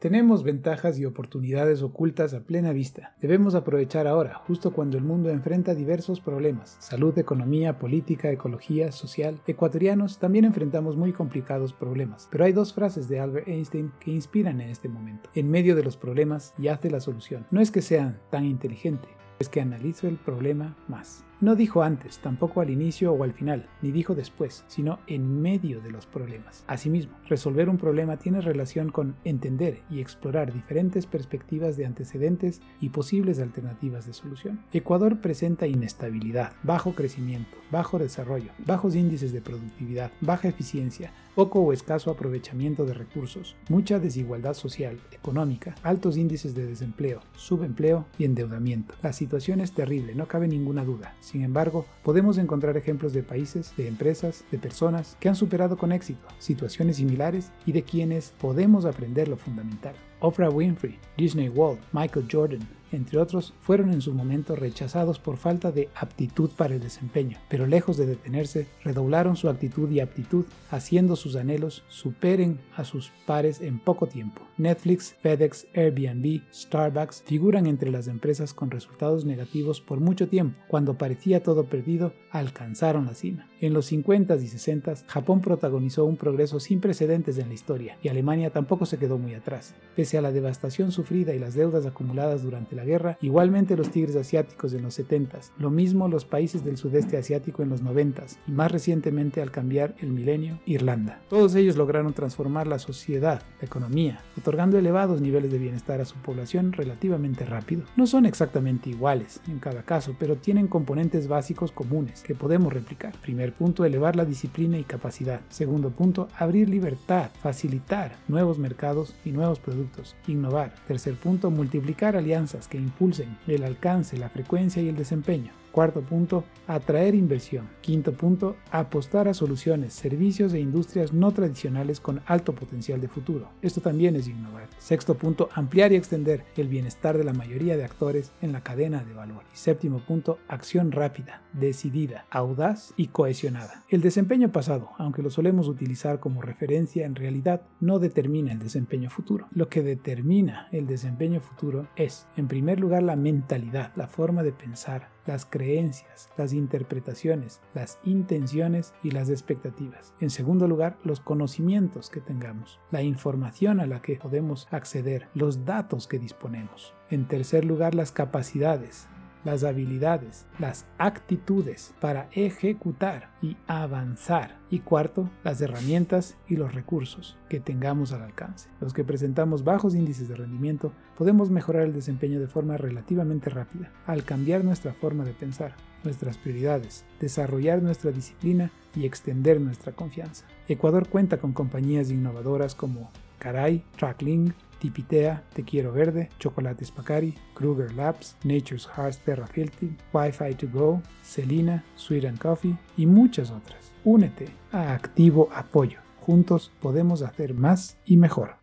Tenemos ventajas y oportunidades ocultas a plena vista. Debemos aprovechar ahora, justo cuando el mundo enfrenta diversos problemas. Salud, economía, política, ecología, social. Ecuatorianos también enfrentamos muy complicados problemas. Pero hay dos frases de Albert Einstein que inspiran en este momento. En medio de los problemas yace la solución. No es que sean tan inteligente, es que analizo el problema más. No dijo antes, tampoco al inicio o al final, ni dijo después, sino en medio de los problemas. Asimismo, resolver un problema tiene relación con entender y explorar diferentes perspectivas de antecedentes y posibles alternativas de solución. Ecuador presenta inestabilidad, bajo crecimiento, bajo desarrollo, bajos índices de productividad, baja eficiencia, poco o escaso aprovechamiento de recursos, mucha desigualdad social, económica, altos índices de desempleo, subempleo y endeudamiento. La situación es terrible, no cabe ninguna duda. Sin embargo, podemos encontrar ejemplos de países, de empresas, de personas que han superado con éxito situaciones similares y de quienes podemos aprender lo fundamental. Oprah Winfrey, Disney World, Michael Jordan, entre otros, fueron en su momento rechazados por falta de aptitud para el desempeño, pero lejos de detenerse, redoblaron su actitud y aptitud, haciendo sus anhelos superen a sus pares en poco tiempo. Netflix, FedEx, Airbnb, Starbucks figuran entre las empresas con resultados negativos por mucho tiempo. Cuando parecía todo perdido, alcanzaron la cima. En los 50s y 60s, Japón protagonizó un progreso sin precedentes en la historia, y Alemania tampoco se quedó muy atrás. Pese a la devastación sufrida y las deudas acumuladas durante guerra, igualmente los tigres asiáticos en los 70s, lo mismo los países del sudeste asiático en los 90s, y más recientemente al cambiar el milenio, Irlanda. Todos ellos lograron transformar la sociedad, la economía, otorgando elevados niveles de bienestar a su población relativamente rápido. No son exactamente iguales en cada caso, pero tienen componentes básicos comunes que podemos replicar. Primer punto, elevar la disciplina y capacidad. Segundo punto, abrir libertad, facilitar nuevos mercados y nuevos productos, innovar. Tercer punto, multiplicar alianzas que impulsen el alcance, la frecuencia y el desempeño. Cuarto punto, atraer inversión. Quinto punto, apostar a soluciones, servicios e industrias no tradicionales con alto potencial de futuro. Esto también es innovar. Sexto punto, ampliar y extender el bienestar de la mayoría de actores en la cadena de valor. Y séptimo punto, acción rápida, decidida, audaz y cohesionada. El desempeño pasado, aunque lo solemos utilizar como referencia, en realidad no determina el desempeño futuro. Lo que determina el desempeño futuro es, en primer lugar, la mentalidad, la forma de pensar, las creencias, las interpretaciones, las intenciones y las expectativas. En segundo lugar, los conocimientos que tengamos, la información a la que podemos acceder, los datos que disponemos. En tercer lugar, las capacidades, las habilidades, las actitudes para ejecutar y avanzar. Y cuarto, las herramientas y los recursos que tengamos al alcance. Los que presentamos bajos índices de rendimiento podemos mejorar el desempeño de forma relativamente rápida al cambiar nuestra forma de pensar, nuestras prioridades, desarrollar nuestra disciplina y extender nuestra confianza. Ecuador cuenta con compañías innovadoras como Caray, Tracklink, Tipitea, Te Quiero Verde, Chocolates Pacari, Kruger Labs, Nature's Heart Terra Filthy, Wi-Fi to Go, Celina, Sweet and Coffee y muchas otras. Únete a Activo Apoyo. Juntos podemos hacer más y mejor.